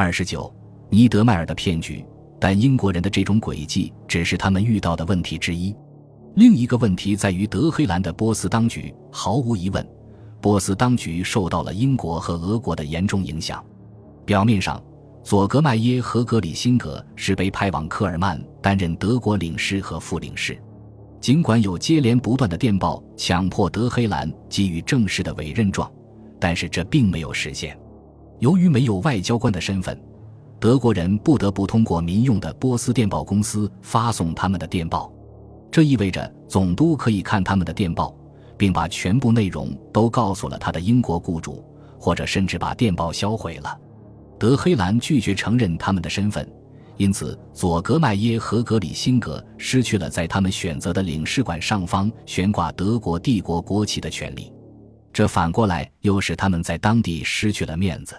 二十九，尼德迈尔的骗局。但英国人的这种诡计只是他们遇到的问题之一。另一个问题在于德黑兰的波斯当局。毫无疑问，波斯当局受到了英国和俄国的严重影响。表面上，佐格迈耶和格里辛格是被派往科尔曼担任德国领事和副领事。尽管有接连不断的电报强迫德黑兰给予正式的委任状，但是这并没有实现。由于没有外交官的身份。德国人不得不通过民用的波斯电报公司发送他们的电报，这意味着总督可以看他们的电报，并把全部内容都告诉了他的英国雇主，或者甚至把电报销毁了。德黑兰拒绝承认他们的身份，因此佐格迈耶和格里辛格失去了在他们选择的领事馆上方悬挂德国帝国国旗的权利，这反过来又使他们在当地失去了面子。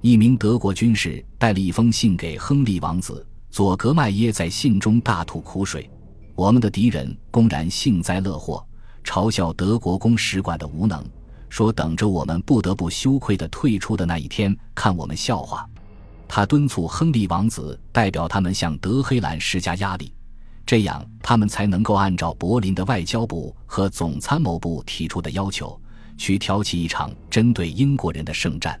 一名德国军士带了一封信给亨利王子，佐格迈耶在信中大吐苦水：“我们的敌人公然幸灾乐祸，嘲笑德国公使馆的无能，说等着我们不得不羞愧地退出的那一天看我们笑话。”他敦促亨利王子代表他们向德黑兰施加压力，这样他们才能够按照柏林的外交部和总参谋部提出的要求，去挑起一场针对英国人的圣战。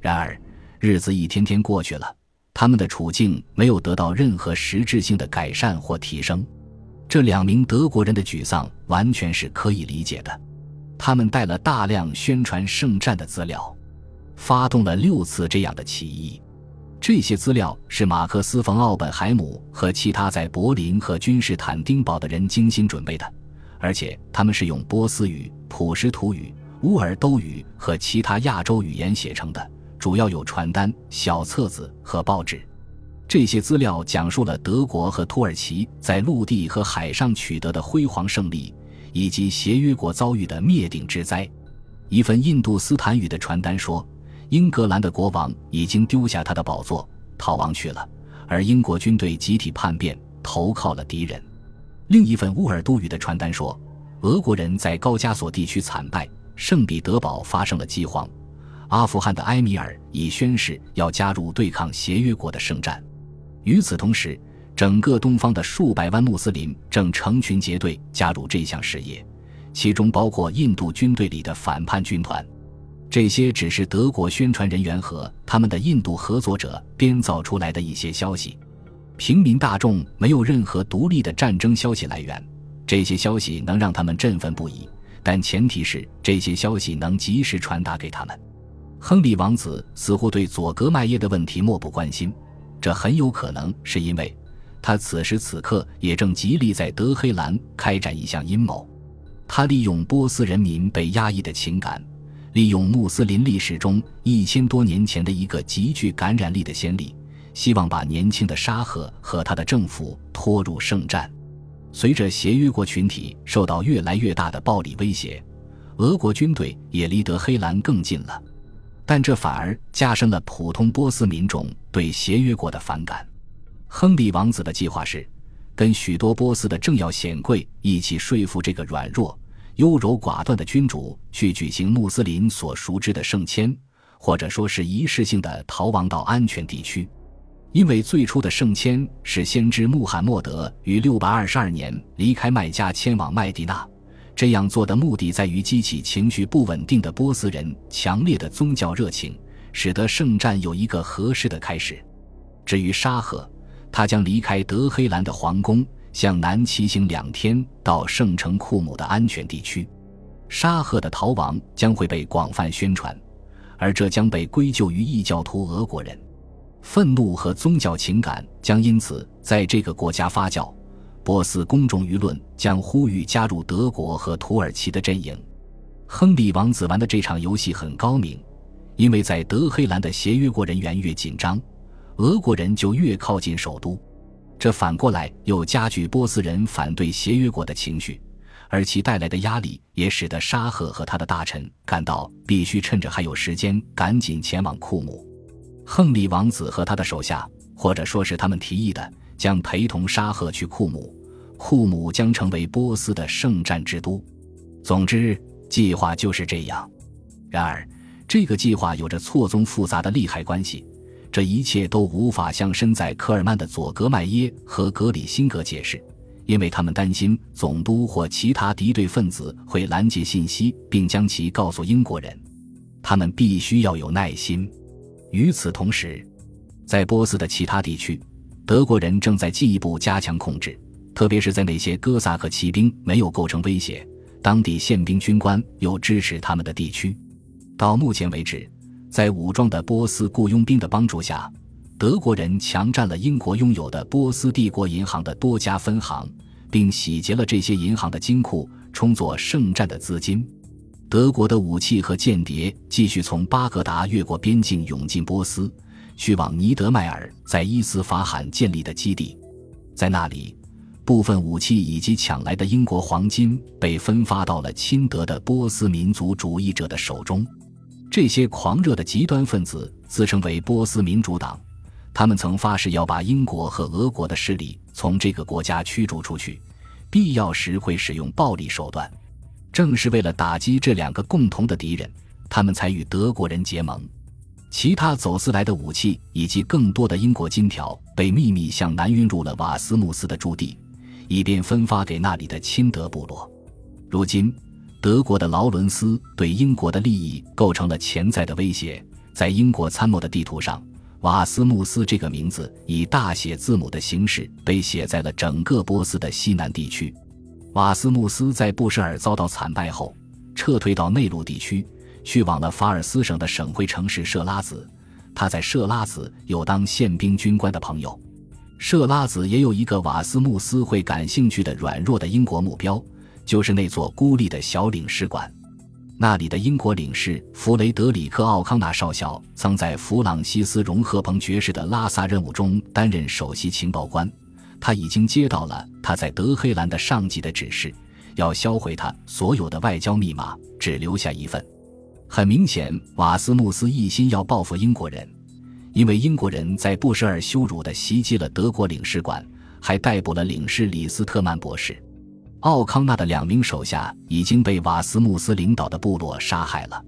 然而。日子一天天过去了，他们的处境没有得到任何实质性的改善或提升。这两名德国人的沮丧完全是可以理解的。他们带了大量宣传圣战的资料，发动了六次这样的起义。这些资料是马克思·冯·奥本海姆和其他在柏林和君士坦丁堡的人精心准备的，而且他们是用波斯语、普什图语、乌尔都语和其他亚洲语言写成的。主要有传单、小册子和报纸，这些资料讲述了德国和土耳其在陆地和海上取得的辉煌胜利，以及协约国遭遇的灭顶之灾。一份印度斯坦语的传单说，英格兰的国王已经丢下他的宝座，逃亡去了，而英国军队集体叛变，投靠了敌人。另一份乌尔都语的传单说，俄国人在高加索地区惨败，圣彼得堡发生了饥荒。阿富汗的埃米尔已宣誓要加入对抗协约国的圣战。与此同时，整个东方的数百万穆斯林正成群结队加入这项事业，其中包括印度军队里的反叛军团。这些只是德国宣传人员和他们的印度合作者编造出来的一些消息。平民大众没有任何独立的战争消息来源，这些消息能让他们振奋不已，但前提是这些消息能及时传达给他们。亨利王子似乎对佐格迈耶的问题漠不关心，这很有可能是因为他此时此刻也正极力在德黑兰开展一项阴谋。他利用波斯人民被压抑的情感，利用穆斯林历史中一千多年前的一个极具感染力的先例，希望把年轻的沙赫和他的政府拖入圣战。随着协约国群体受到越来越大的暴力威胁，俄国军队也离德黑兰更近了。但这反而加深了普通波斯民众对协约国的反感。亨利王子的计划是，跟许多波斯的政要显贵一起说服这个软弱、优柔寡断的君主去举行穆斯林所熟知的圣签，或者说是仪式性的逃亡到安全地区。因为最初的圣签是先知穆罕默德于六百二十二年离开麦加前往麦地那。这样做的目的在于激起情绪不稳定的波斯人强烈的宗教热情，使得圣战有一个合适的开始。至于沙赫，他将离开德黑兰的皇宫，向南骑行两天到圣城库姆的安全地区。沙赫的逃亡将会被广泛宣传，而这将被归咎于异教徒俄国人。愤怒和宗教情感将因此在这个国家发酵。波斯公众舆论将呼吁加入德国和土耳其的阵营。亨利王子玩的这场游戏很高明，因为在德黑兰的协约国人员越紧张，俄国人就越靠近首都，这反过来又加剧波斯人反对协约国的情绪，而其带来的压力也使得沙赫和他的大臣感到必须趁着还有时间赶紧前往库姆。亨利王子和他的手下，或者说是他们提议的，将陪同沙赫去库姆。库姆将成为波斯的圣战之都。总之，计划就是这样。然而，这个计划有着错综复杂的利害关系，这一切都无法向身在科尔曼的佐格迈耶和格里辛格解释，因为他们担心总督或其他敌对分子会拦截信息，并将其告诉英国人。他们必须要有耐心。与此同时，在波斯的其他地区，德国人正在进一步加强控制，特别是在那些哥萨克骑兵没有构成威胁、当地宪兵军官又支持他们的地区。到目前为止，在武装的波斯雇佣兵的帮助下，德国人强占了英国拥有的波斯帝国银行的多家分行，并洗劫了这些银行的金库，充作圣战的资金。德国的武器和间谍继续从巴格达越过边境涌进波斯，去往尼德迈尔在伊斯法罕建立的基地。在那里，部分武器以及抢来的英国黄金被分发到了亲德的波斯民族主义者的手中。这些狂热的极端分子自称为波斯民主党，他们曾发誓要把英国和俄国的势力从这个国家驱逐出去，必要时会使用暴力手段。正是为了打击这两个共同的敌人，他们才与德国人结盟。其他走私来的武器以及更多的英国金条被秘密向南运入了瓦斯穆斯的驻地，以便分发给那里的亲德部落。如今，德国的劳伦斯对英国的利益构成了潜在的威胁。在英国参谋的地图上，瓦斯穆斯这个名字以大写字母的形式被写在了整个波斯的西南地区。瓦斯穆斯在布什尔遭到惨败后，撤退到内陆地区，去往了法尔斯省的省会城市设拉子。他在设拉子有当宪兵军官的朋友。设拉子也有一个瓦斯穆斯会感兴趣的软弱的英国目标，就是那座孤立的小领事馆。那里的英国领事弗雷德里克·奥康纳少校曾在弗朗西斯·荣赫彭爵士的拉萨任务中担任首席情报官。他已经接到了他在德黑兰的上级的指示，要销毁他所有的外交密码，只留下一份。很明显，瓦斯穆斯一心要报复英国人，因为英国人在布什尔羞辱地袭击了德国领事馆，还逮捕了领事李斯特曼博士。奥康纳的两名手下已经被瓦斯穆斯领导的部落杀害了。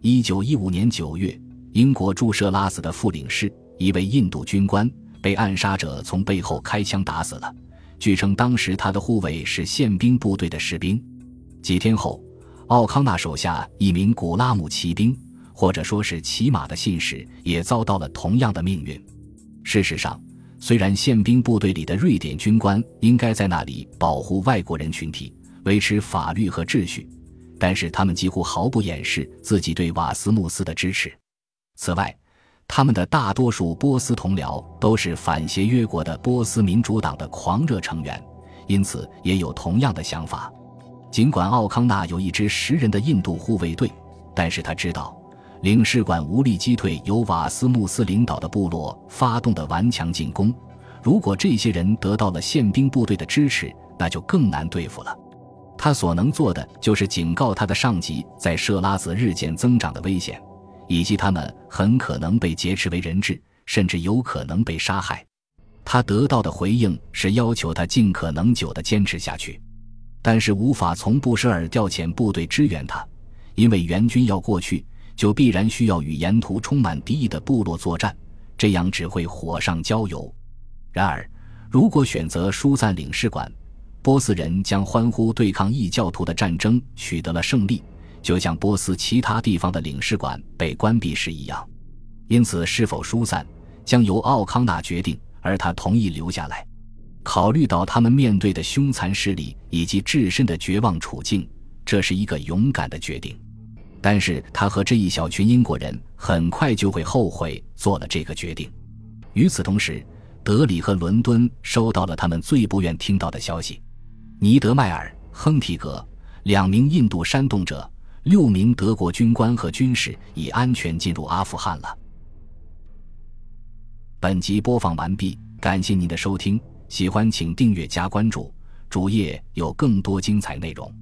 一九一五年九月，英国驻设拉斯的副领事，一位印度军官。被暗杀者从背后开枪打死了。据称，当时他的护卫是宪兵部队的士兵。几天后，奥康纳手下一名古拉姆骑兵，或者说是骑马的信使，也遭到了同样的命运。事实上，虽然宪兵部队里的瑞典军官应该在那里保护外国人群体，维持法律和秩序，但是他们几乎毫不掩饰自己对瓦斯穆斯的支持。此外，他们的大多数波斯同僚都是反协约国的波斯民主党的狂热成员，因此也有同样的想法。尽管奥康纳有一支十人的印度护卫队，但是他知道领事馆无力击退由瓦斯穆斯领导的部落发动的顽强进攻。如果这些人得到了宪兵部队的支持，那就更难对付了。他所能做的就是警告他的上级，在设拉子日渐增长的危险。以及他们很可能被劫持为人质，甚至有可能被杀害。他得到的回应是要求他尽可能久地坚持下去，但是无法从布什尔调遣部队支援他，因为援军要过去，就必然需要与沿途充满敌意的部落作战，这样只会火上浇油。然而，如果选择疏散领事馆，波斯人将欢呼对抗异教徒的战争取得了胜利。就像波斯其他地方的领事馆被关闭时一样，因此是否疏散将由奥康纳决定，而他同意留下来。考虑到他们面对的凶残势力以及自身的绝望处境，这是一个勇敢的决定。但是他和这一小群英国人很快就会后悔做了这个决定。与此同时，德里和伦敦收到了他们最不愿听到的消息：尼德迈尔、亨提格两名印度煽动者。六名德国军官和军士已安全进入阿富汗了。本集播放完毕，感谢您的收听，喜欢请订阅加关注，主页有更多精彩内容。